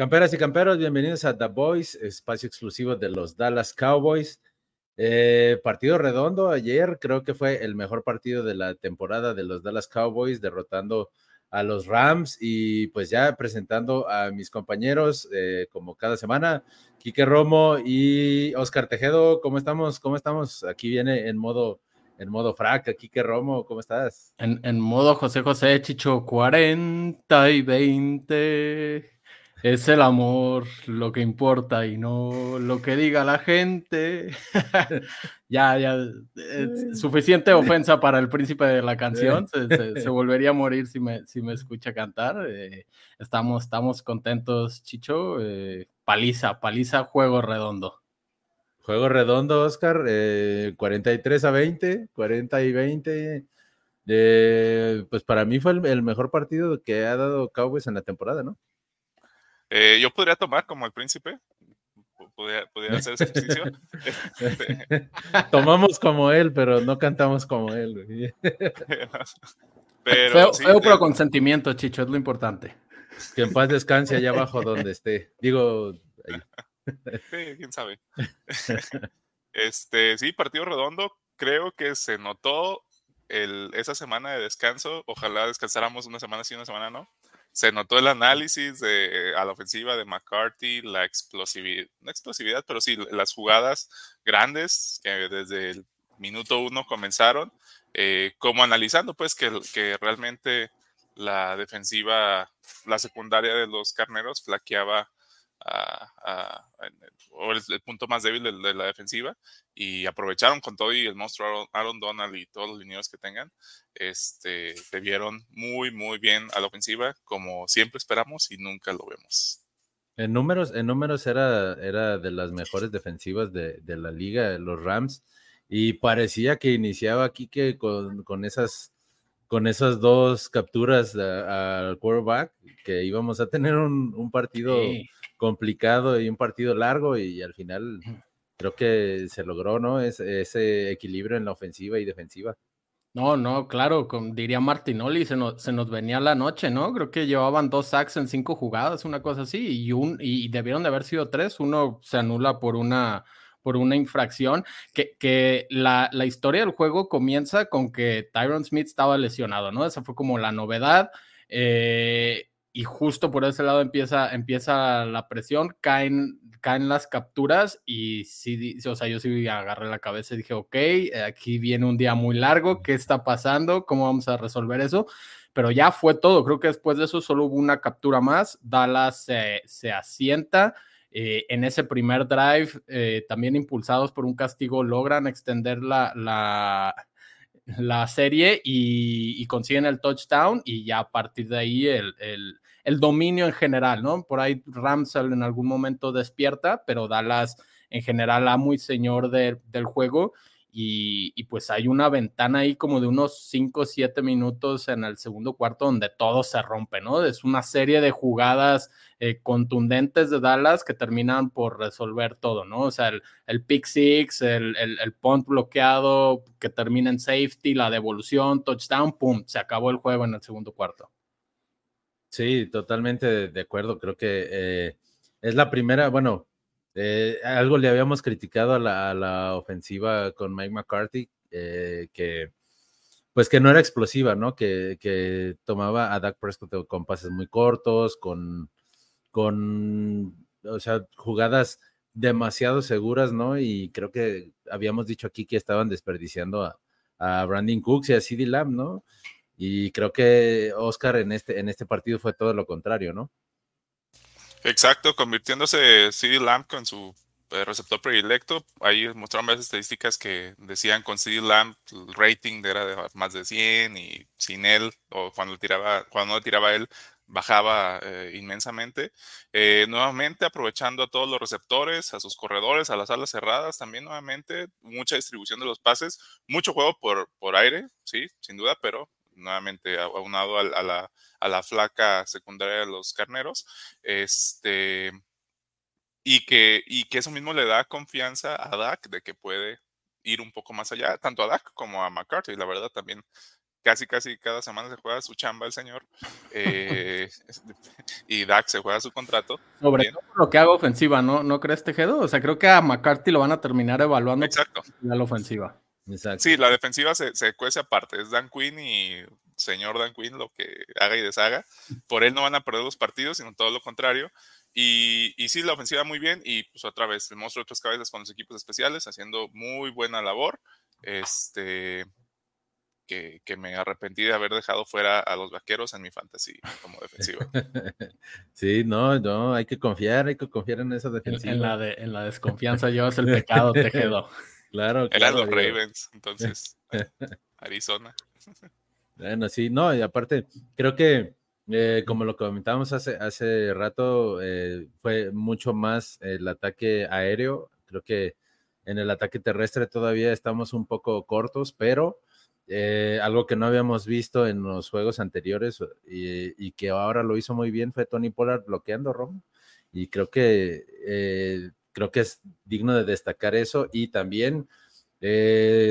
Camperas y camperos, bienvenidos a The Boys, espacio exclusivo de los Dallas Cowboys. Eh, partido redondo ayer, creo que fue el mejor partido de la temporada de los Dallas Cowboys, derrotando a los Rams y pues ya presentando a mis compañeros eh, como cada semana, Quique Romo y Oscar Tejedo, ¿cómo estamos? ¿Cómo estamos? Aquí viene en modo en modo fraca, Quique Romo, ¿cómo estás? En, en modo José José Chicho 40 y 20. Es el amor lo que importa y no lo que diga la gente. ya, ya, suficiente ofensa para el príncipe de la canción. Se, volvería a morir si me, si me escucha cantar. Eh, estamos, estamos contentos, Chicho. Eh, paliza, paliza, juego redondo. Juego redondo, Oscar. 43 eh, a 20, 40 y 20. pues para mí fue el mejor partido que ha dado Cowboys en la temporada, ¿no? Eh, yo podría tomar como el príncipe. Podría, hacer ese ejercicio. Tomamos como él, pero no cantamos como él. pero, feo, pero con sentimiento, Chicho, es lo importante. Que en paz descanse allá abajo donde esté. Digo. Sí, quién sabe. Este, sí, partido redondo. Creo que se notó el, esa semana de descanso. Ojalá descansáramos una semana sí, una semana no se notó el análisis de, a la ofensiva de McCarthy, la explosividad, no explosividad, pero sí las jugadas grandes que desde el minuto uno comenzaron, eh, como analizando pues que, que realmente la defensiva, la secundaria de los carneros flaqueaba o el, punto más débil de, la defensiva y aprovecharon con todo y el monstruo Aaron, Donald y todos los lineos que tengan, este, se vieron muy, muy bien a la ofensiva como siempre esperamos y nunca lo vemos. En números, en números era, era de las mejores defensivas de, de la liga, los Rams, y parecía que iniciaba aquí que con, con esas con esas dos capturas al quarterback, que íbamos a tener un, un partido complicado y un partido largo y al final creo que se logró, ¿no? ese equilibrio en la ofensiva y defensiva. No, no, claro, como diría Martinoli, se nos, se nos venía la noche, ¿no? Creo que llevaban dos sacks en cinco jugadas, una cosa así, y, un, y debieron de haber sido tres, uno se anula por una, por una infracción, que, que la, la, historia del juego comienza con que Tyron Smith estaba lesionado, ¿no? Esa fue como la novedad. Eh, y justo por ese lado empieza, empieza la presión, caen, caen las capturas y sí, o sea, yo sí agarré la cabeza y dije, ok, aquí viene un día muy largo, ¿qué está pasando? ¿Cómo vamos a resolver eso? Pero ya fue todo, creo que después de eso solo hubo una captura más, Dallas se asienta. Eh, en ese primer drive, eh, también impulsados por un castigo, logran extender la, la, serie y, consiguen el touchdown y ya a partir de ahí el, el, dominio en general, ¿no? Por ahí Ramsel en algún momento despierta, pero Dallas en general a muy señor del juego y, pues hay una ventana ahí como de unos 5 o 7 minutos en el segundo cuarto donde todo se rompe, ¿no? Es una serie de jugadas eh, contundentes de Dallas que terminan por resolver todo, ¿no? O sea, el, el pick six, el, el, punt bloqueado que termina en safety, la devolución, touchdown, pum, se acabó el juego en el segundo cuarto. Sí, totalmente de acuerdo. Creo que eh, es la primera, bueno, eh, algo le habíamos criticado a la, ofensiva con Mike McCarthy, eh, que pues que no era explosiva, ¿no? Que, tomaba a Dak Prescott con pases muy cortos, con, con, o sea, jugadas demasiado seguras, ¿no? Y creo que habíamos dicho aquí que estaban desperdiciando a, a Brandon Cooks y a CeeDee Lamb, ¿no? Y creo que Oscar en este, en este partido fue todo lo contrario, ¿no? Exacto, convirtiéndose CD Lamb con su eh, receptor predilecto. Ahí mostraron varias estadísticas que decían con CD Lamb el rating era de más de 100 y sin él, o cuando, tiraba, cuando no tiraba él, bajaba eh, inmensamente. Eh, nuevamente aprovechando a todos los receptores, a sus corredores, a las alas cerradas, también nuevamente mucha distribución de los pases, mucho juego por, por aire, sí, sin duda, pero nuevamente aunado a, a, la, a la flaca secundaria de los carneros, este, y, que, y que eso mismo le da confianza a Dak de que puede ir un poco más allá, tanto a Dak como a McCarthy, la verdad también casi, casi cada semana se juega su chamba el señor. Eh, y Dak se juega su contrato. Sobre todo lo que haga ofensiva, ¿no? ¿No crees, Tejedo? O sea, creo que a McCarthy lo van a terminar evaluando. Exacto. La ofensiva. Sí, la defensiva se, se cuece aparte. Es Dan Quinn y señor Dan Quinn lo que haga y deshaga. Por él no van a perder los partidos, sino todo lo contrario. Y, y sí, la ofensiva muy bien. Y pues otra vez, el monstruo de otras cabezas con los equipos especiales, haciendo muy buena labor. Este, que, que, me arrepentí de haber dejado fuera a los vaqueros en mi fantasy como defensiva. Sí, no, no, hay que confiar, hay que confiar en esa defensiva. En, la, de, en la desconfianza llevas el pecado, te quedó. Claro, Eran los Ravens, entonces, Arizona. Bueno, sí, no, y aparte, creo que eh, como lo comentábamos hace, hace rato, eh, fue mucho más el ataque aéreo. Creo que en el ataque terrestre todavía estamos un poco cortos, pero eh, algo que no habíamos visto en los juegos anteriores y, que ahora lo hizo muy bien fue Tony Pollard bloqueando Romo. Y creo que creo que es digno de destacar eso. Y también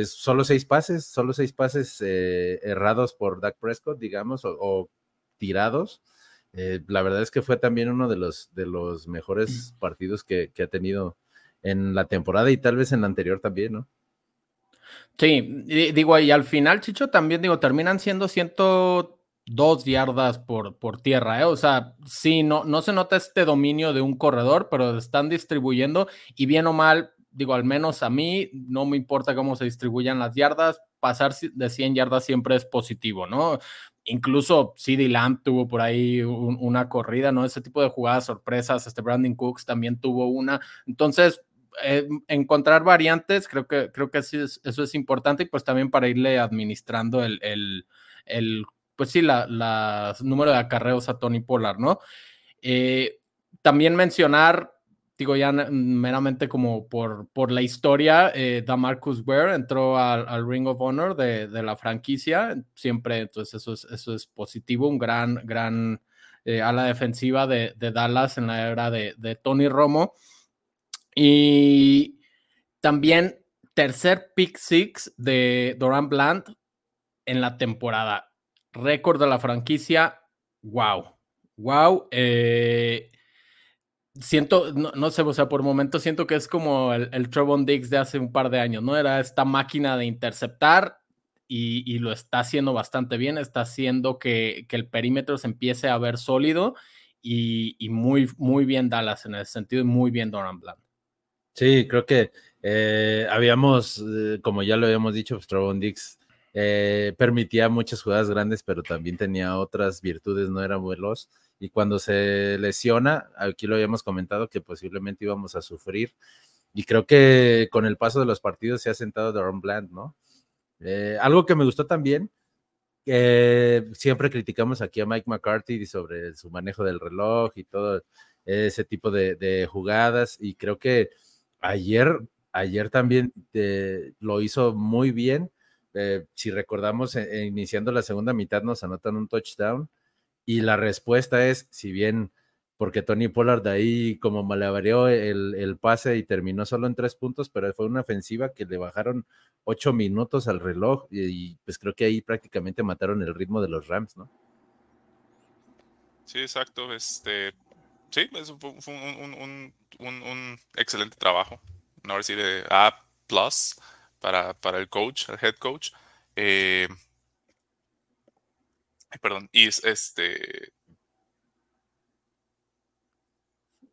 solo seis pases, solo seis pases errados por Dak Prescott, digamos, o tirados. Eh, la verdad es que fue también uno de los, de los mejores mm. partidos que, ha tenido en la temporada y tal vez en la anterior también, ¿no? Sí, digo, y al final, Chicho, también digo, terminan siendo 102 yardas por, por tierra, ¿eh? O sea, sí, no, no se nota este dominio de un corredor, pero están distribuyendo y bien o mal, digo, al menos a mí no me importa cómo se distribuyan las yardas, pasar de 100 yardas siempre es positivo, ¿no? incluso CD Lamb tuvo por ahí una corrida, ¿no? Ese tipo de jugadas sorpresas, este Brandon Cooks también tuvo una. Entonces, eh, encontrar variantes, creo que, creo que eso es importante y pues también para irle administrando el, el, pues sí, la, número de acarreos a Tony Pollard, ¿no? Eh, también mencionar digo ya meramente como por, por la historia, eh, Damarcus Ware entró al, Ring of Honor de, la franquicia, siempre, entonces eso es, eso es positivo, un gran, gran eh, ala defensiva de, Dallas en la era de, Tony Romo. Y también tercer pick six de Doran Bland en la temporada. Récord de la franquicia, wow, wow. Eh, siento, no, sé, o sea, por momento siento que es como el, el Trevon Diggs de hace un par de años, ¿no? Era esta máquina de interceptar y, lo está haciendo bastante bien, está haciendo que, el perímetro se empiece a ver sólido y, muy, muy bien Dallas en ese sentido y muy bien Doran Bland. Sí, creo que eh, habíamos, eh, como ya lo habíamos dicho, pues Trevon Diggs eh, permitía muchas jugadas grandes, pero también tenía otras virtudes, no era veloz y cuando se lesiona, aquí lo habíamos comentado que posiblemente íbamos a sufrir. Y creo que con el paso de los partidos se ha sentado Daron Bland, ¿no? Eh, algo que me gustó también, siempre criticamos aquí a Mike McCarthy sobre su manejo del reloj y todo ese tipo de, jugadas. Y creo que ayer, ayer también eh, lo hizo muy bien. Eh, si recordamos, iniciando la segunda mitad nos anotan un touchdown y la respuesta es, si bien, porque Tony Pollard ahí como malabareó el, el, pase y terminó solo en tres puntos, pero fue una ofensiva que le bajaron ocho minutos al reloj y, pues creo que ahí prácticamente mataron el ritmo de los Rams, ¿no? Sí, exacto. Este, sí, fue, un, un, excelente trabajo. No de A plus para, para el coach, el head coach. Eh, perdón, y este.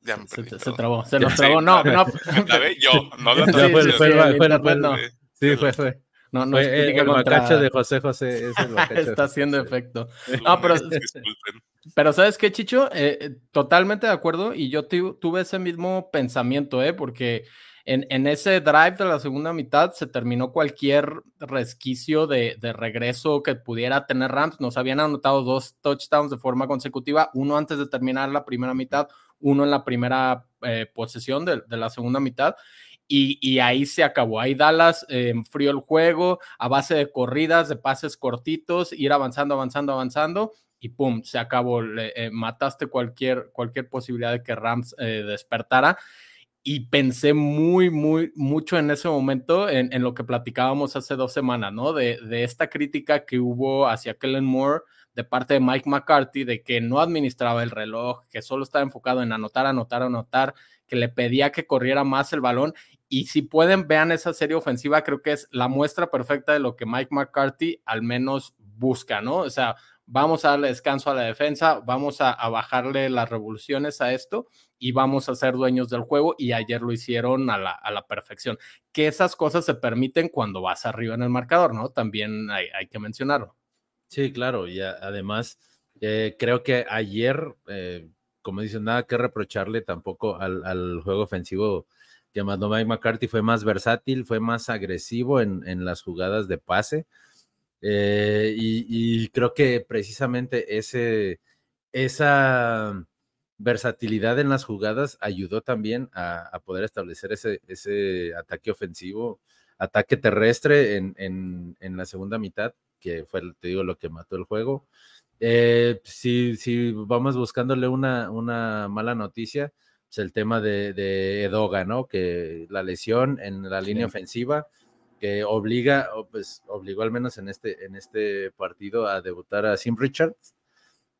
Ya me perdí, se, se, trabó, se nos trabó, no, no. La ve yo, no la sí, fue, fue, fue, fue, no. Sí, fue, fue. No, no fue el contra... de José José. Es el Está haciendo efecto. No, pero, pero ¿sabes qué, Chicho? Eh, eh, totalmente de acuerdo. Y yo tuve ese mismo pensamiento, ¿eh? Porque en, ese drive de la segunda mitad se terminó cualquier resquicio de, regreso que pudiera tener Rams. Nos habían anotado dos touchdowns de forma consecutiva, uno antes de terminar la primera mitad, uno en la primera eh, posesión de, la segunda mitad. Y, ahí se acabó. Ahí Dallas eh, enfrió el juego a base de corridas, de pases cortitos, ir avanzando, avanzando, avanzando y pum, se acabó. Eh, mataste cualquier, cualquier posibilidad de que Rams despertara. Y pensé muy, muy, mucho en ese momento en, lo que platicábamos hace dos semanas, ¿no? De, de, esta crítica que hubo hacia Kellen Moore de parte de Mike McCarthy de que no administraba el reloj, que solo estaba enfocado en anotar, anotar, anotar, que le pedía que corriera más el balón. Y si pueden, vean esa serie ofensiva, creo que es la muestra perfecta de lo que Mike McCarthy al menos busca, ¿no? O sea, vamos a darle descanso a la defensa, vamos a, bajarle las revoluciones a esto y vamos a ser dueños del juego y ayer lo hicieron a la, perfección. Que esas cosas se permiten cuando vas arriba en el marcador, ¿no? También hay, que mencionarlo. Sí, claro, y además eh, creo que ayer, eh, como dicen, nada que reprocharle tampoco al, juego ofensivo que mandó Mike McCarthy, fue más versátil, fue más agresivo en, en las jugadas de pase eh, y, creo que precisamente ese, esa versatilidad en las jugadas ayudó también a, poder establecer ese, ese, ataque ofensivo, ataque terrestre en, en, la segunda mitad, que fue, te digo, lo que mató el juego. Eh, si, si, vamos buscándole una, una mala noticia, pues el tema de, de, Edoga, ¿no? Que la lesión en la línea ofensiva que obliga, pues obligó al menos en este, en este partido a debutar a Sim Richards,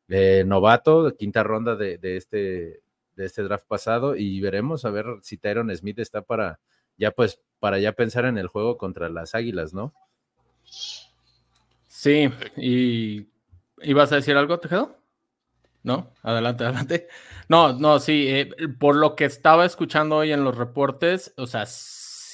eh, novato, quinta ronda de, este, de este draft pasado, y veremos a ver si Tyron Smith está para ya pues para ya pensar en el juego contra las Águilas, ¿no? Sí, y ¿ibas a decir algo, Tejedo? No, adelante, adelante. No, no, sí, eh, por lo que estaba escuchando hoy en los reportes, o sea,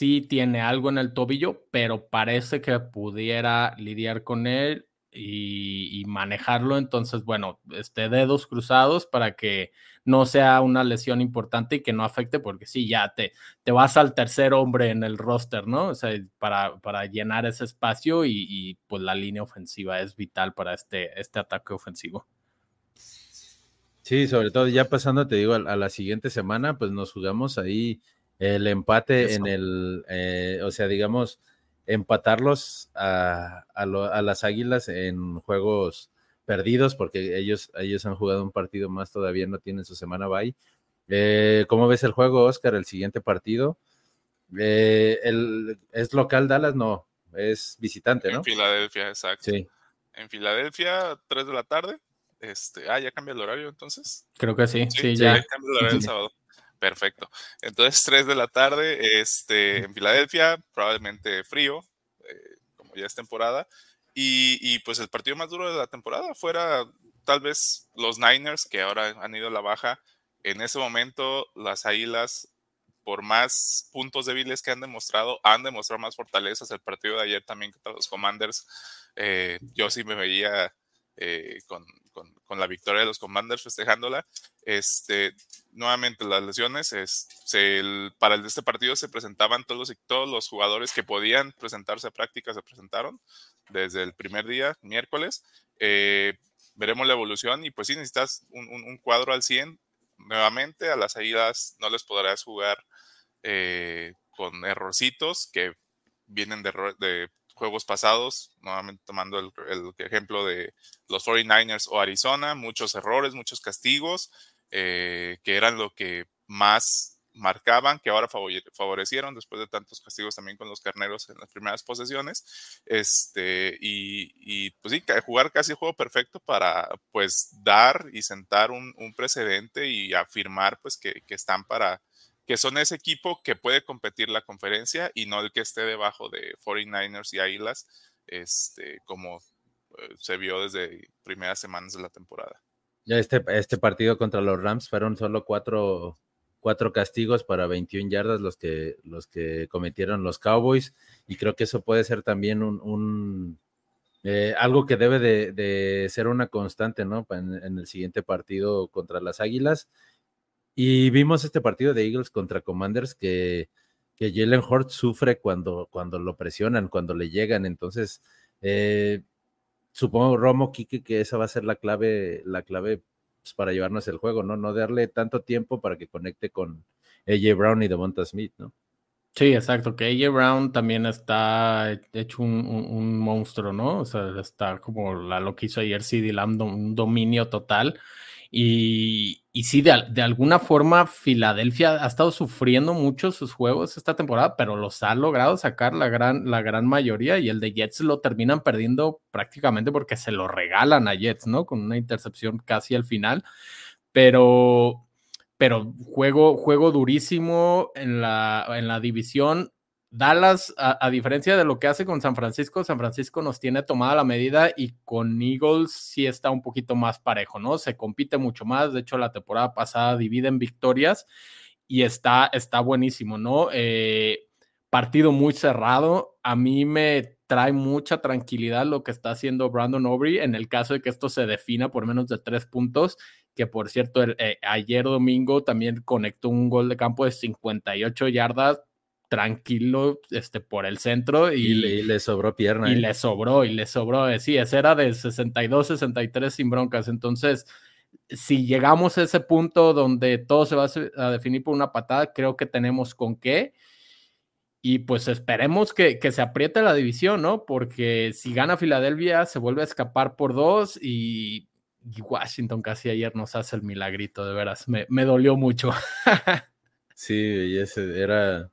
sí tiene algo en el tobillo, pero parece que pudiera lidiar con él y, manejarlo. Entonces, bueno, este, dedos cruzados para que no sea una lesión importante y que no afecte, porque sí, ya te, te vas al tercer hombre en el roster, ¿no? O sea, para, para llenar ese espacio y, pues la línea ofensiva es vital para este, este ataque ofensivo. Sí, sobre todo ya pasando, te digo, a la siguiente semana, pues nos jugamos ahí el empate en el, eh, o sea, digamos, empatarlos a, las Águilas en juegos perdidos, porque ellos, ellos han jugado un partido más, todavía no tienen su semana bye. Eh, ¿Cómo ves el juego, Oscar? El siguiente partido. Eh, el, ¿Es local Dallas? No, es visitante, ¿no? En Filadelfia, exacto. Sí. En Filadelfia, 3 de la tarde. Este, ah, ya cambia el horario entonces. Creo que sí, sí, ya. ya. cambia el horario el sábado. Perfecto. Entonces, 3 de la tarde este, en Filadelfia, probablemente frío, eh, como ya es temporada. Y, pues el partido más duro de la temporada fuera tal vez los Niners, que ahora han ido a la baja. En ese momento, las Águilas, por más puntos débiles que han demostrado, han demostrado más fortalezas. El partido de ayer también contra los Commanders, eh, yo sí me veía eh, con, con, la victoria de los Commanders festejándola. Este, nuevamente las lesiones, es, para este partido se presentaban todos los, todos los jugadores que podían presentarse a práctica, se presentaron desde el primer día, miércoles. Eh, veremos la evolución y pues si necesitas un, cuadro al 100, nuevamente a las salidas no les podrás jugar eh, con errorcitos que vienen de, de juegos pasados, nuevamente tomando el, ejemplo de los 49ers o Arizona, muchos errores, muchos castigos, eh, que eran lo que más marcaban, que ahora favorecieron después de tantos castigos también con los carneros en las primeras posesiones. Este, y, pues sí, jugar casi el juego perfecto para pues dar y sentar un, precedente y afirmar pues que, que están para, que son ese equipo que puede competir la conferencia y no el que esté debajo de 49ers y Águilas, este, como eh, se vio desde primeras semanas de la temporada. Ya este, este partido contra los Rams fueron solo cuatro, cuatro castigos para 21 yardas los que, los que cometieron los Cowboys y creo que eso puede ser también un, eh, algo que debe de, ser una constante, ¿no? en el siguiente partido contra las Águilas y vimos este partido de Eagles contra Commanders que, que Jalen Hort sufre cuando, cuando lo presionan, cuando le llegan. Entonces, eh, supongo, Romo, Kike, que esa va a ser la clave, la clave pues, para llevarnos el juego, ¿no? No darle tanto tiempo para que conecte con AJ Brown y Devonta Smith, ¿no? Sí, exacto, que AJ Brown también está hecho un, monstruo, ¿no? O sea, está como la, lo que hizo ayer CD Lamb, un dominio total Y, sí, de, de, alguna forma, Filadelfia ha estado sufriendo mucho sus juegos esta temporada, pero los ha logrado sacar la gran, la gran mayoría y el de Jets lo terminan perdiendo prácticamente porque se lo regalan a Jets, ¿no? Con una intercepción casi al final. Pero, pero juego, juego durísimo en la, en la división Dallas, a, diferencia de lo que hace con San Francisco, San Francisco nos tiene tomada la medida y con Eagles sí está un poquito más parejo, ¿no? Se compite mucho más. De hecho, la temporada pasada dividen victorias y está, está buenísimo, ¿no? Eh, partido muy cerrado. A mí me trae mucha tranquilidad lo que está haciendo Brandon Aubrey en el caso de que esto se defina por menos de tres puntos, que por cierto, eh, ayer domingo también conectó un gol de campo de 58 yardas tranquilo este, por el centro y, le, sobró pierna. Y ¿eh? le sobró, y le sobró. Eh, sí, ese era de 62, 63 sin broncas. Entonces, si llegamos a ese punto donde todo se va a definir por una patada, creo que tenemos con qué. Y pues esperemos que, que, se apriete la división, ¿no? Porque si gana Filadelfia, se vuelve a escapar por dos y, Washington casi ayer nos hace el milagrito, de veras. Me, me dolió mucho. sí, y ese era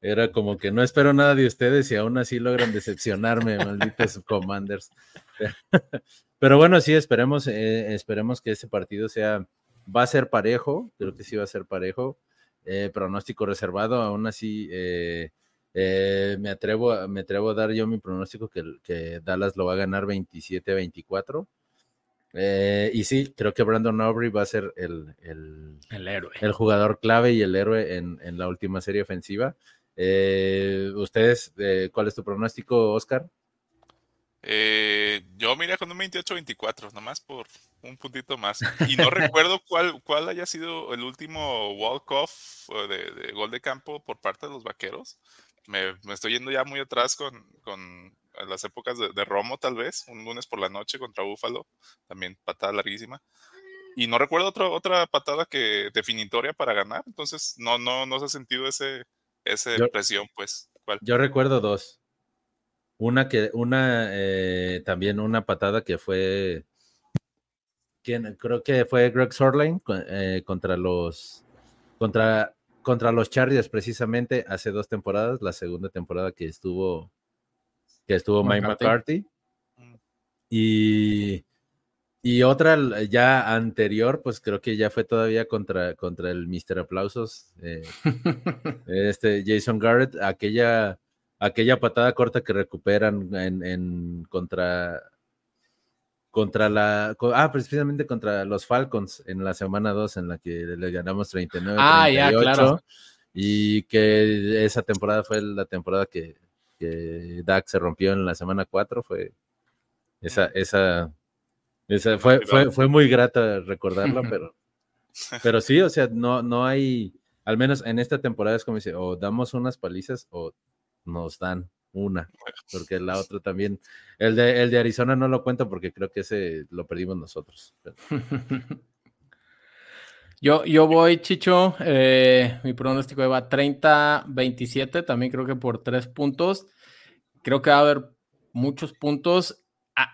era como que no espero nada de ustedes y aún así logran decepcionarme, malditos Commanders. Pero bueno, sí, esperemos, eh, esperemos que ese partido sea, va a ser parejo, creo que sí va a ser parejo. Eh, pronóstico reservado, aún así eh, me, atrevo, me atrevo a dar yo mi pronóstico que, que Dallas lo va a ganar 27-24. y sí, creo que Brandon Aubrey va a ser el, el, héroe. El jugador clave y el héroe en, en la última serie ofensiva. Eh, ¿Ustedes, eh, cuál es tu pronóstico, Oscar? Eh, yo miré con un 28-24, nomás por un puntito más. Y no recuerdo cuál, cuál haya sido el último walk-off de, gol de campo por parte de los vaqueros. Me, estoy yendo ya muy atrás con, con las épocas de, Romo, tal vez, un lunes por la noche contra Búfalo, también patada larguísima. Y no recuerdo otra otra patada que definitoria para ganar, entonces no, no, no se ha sentido ese, esa impresión, pues. Yo recuerdo dos. Una que, una, eh, también una patada que fue, quien, creo que fue Greg Sorline eh, contra los, contra, contra los Chargers precisamente hace dos temporadas, la segunda temporada que estuvo, que estuvo Mike McCarthy. Mm. Y y otra ya anterior, pues creo que ya fue todavía contra, contra el Mr. Aplausos, eh, este Jason Garrett, aquella, aquella patada corta que recuperan en, contra contra la ah precisamente contra los Falcons en la semana 2 en la que le ganamos 39 ah, ya, claro. y que esa temporada fue la temporada que, que Dak se rompió en la semana 4 fue esa esa fue, fue, fue, muy grata recordarla, pero, pero sí, o sea, no, no hay, al menos en esta temporada es como dice, o damos unas palizas o nos dan una, porque la otra también, el de, el de Arizona no lo cuento porque creo que ese lo perdimos nosotros. Yo, yo voy, Chicho, eh, mi pronóstico va 30-27, también creo que por tres puntos. Creo que va a haber muchos puntos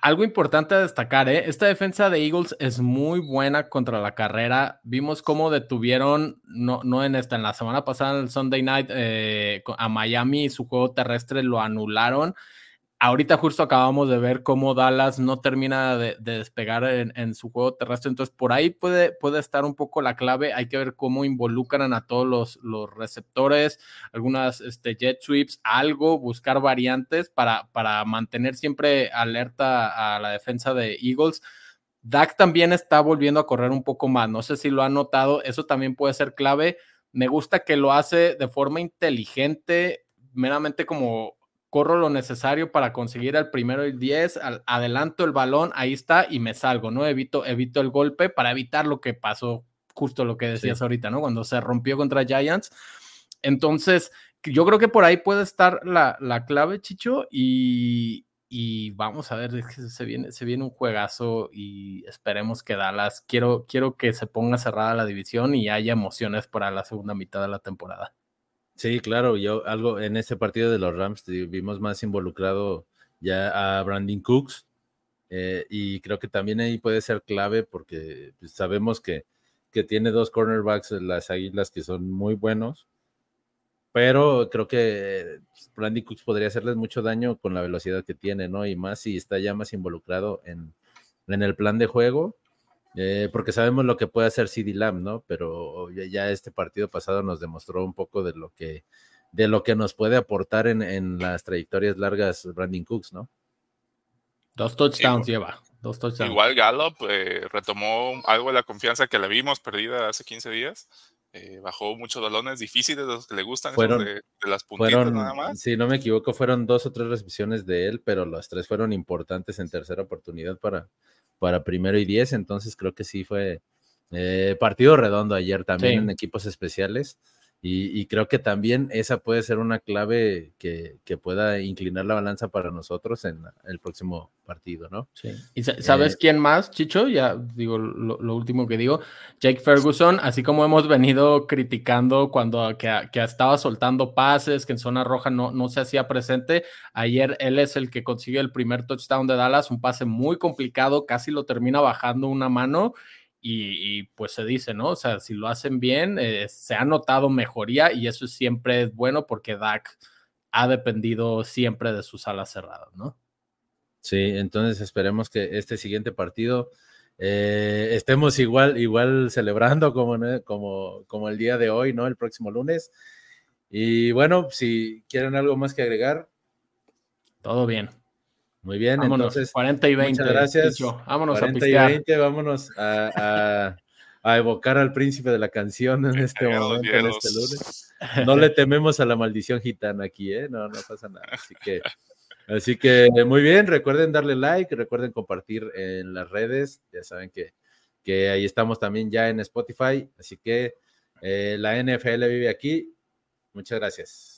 algo importante a destacar, ¿eh? esta defensa de Eagles es muy buena contra la carrera. Vimos cómo detuvieron, no, no en esta, en la semana pasada, en el Sunday Night, eh, a Miami, su juego terrestre lo anularon ahorita justo acabamos de ver cómo Dallas no termina de, despegar en, su juego terrestre, entonces por ahí puede, puede estar un poco la clave, hay que ver cómo involucran a todos los, receptores, algunas este, jet sweeps, algo, buscar variantes para, para mantener siempre alerta a la defensa de Eagles. Dak también está volviendo a correr un poco más, no sé si lo han notado, eso también puede ser clave. Me gusta que lo hace de forma inteligente, meramente como corro lo necesario para conseguir el primero y 10, adelanto el balón, ahí está y me salgo, ¿no? Evito, evito el golpe para evitar lo que pasó, justo lo que decías ahorita, ¿no? Cuando se rompió contra Giants. Entonces, yo creo que por ahí puede estar la, clave, Chicho, y, vamos a ver, se viene, se viene un juegazo y esperemos que Dallas, quiero, quiero que se ponga cerrada la división y haya emociones para la segunda mitad de la temporada. Sí, claro, yo algo en este partido de los Rams vimos más involucrado ya a Brandon Cooks, Eh, y creo que también ahí puede ser clave porque pues, sabemos que, que tiene dos cornerbacks las águilas que son muy buenos. Pero creo que Randy Cooks podría hacerles mucho daño con la velocidad que tiene, ¿no? Y más si está ya más involucrado en, en el plan de juego eh, porque sabemos lo que puede hacer CD Lamb, ¿no? Pero ya este partido pasado nos demostró un poco de lo que, de lo que nos puede aportar en, las trayectorias largas Brandon Cooks, ¿no? Dos touchdowns lleva, dos touchdowns. Igual Gallup eh, retomó algo de la confianza que le vimos perdida hace 15 días. Eh, bajó muchos balones difíciles de los que le gustan, fueron, de, las puntitas nada más. Si no me equivoco, fueron dos o tres recepciones de él, pero las tres fueron importantes en tercera oportunidad para, para primero y diez, entonces creo que sí fue eh, partido redondo ayer también en equipos especiales. Y, creo que también esa puede ser una clave que, pueda inclinar la balanza para nosotros en el próximo partido, ¿no? Sí. ¿Y sabes eh, quién más, Chicho? Ya digo lo, último que digo. Jake Ferguson, así como hemos venido criticando cuando que, estaba soltando pases, que en zona roja no, no se hacía presente, ayer él es el que consigue el primer touchdown de Dallas, un pase muy complicado, casi lo termina bajando una mano y, pues se dice, ¿no? O sea, si lo hacen bien, eh, se ha notado mejoría y eso siempre es bueno porque Dak ha dependido siempre de sus alas cerradas, ¿no? Sí, entonces esperemos que este siguiente partido eh, estemos igual, igual celebrando como, como, como el día de hoy, ¿no? El próximo lunes. Y bueno, si quieren algo más que agregar. Todo bien. Muy bien, entonces. 40 y 20. Muchas gracias. Vámonos 40 a y 20, vámonos a, evocar al príncipe de la canción en este momento, en este lunes. No le tememos a la maldición gitana aquí, ¿eh? No, no pasa nada. Así que, así que muy bien, recuerden darle like, recuerden compartir en las redes. Ya saben que, que ahí estamos también ya en Spotify. Así que eh, la NFL vive aquí. Muchas gracias.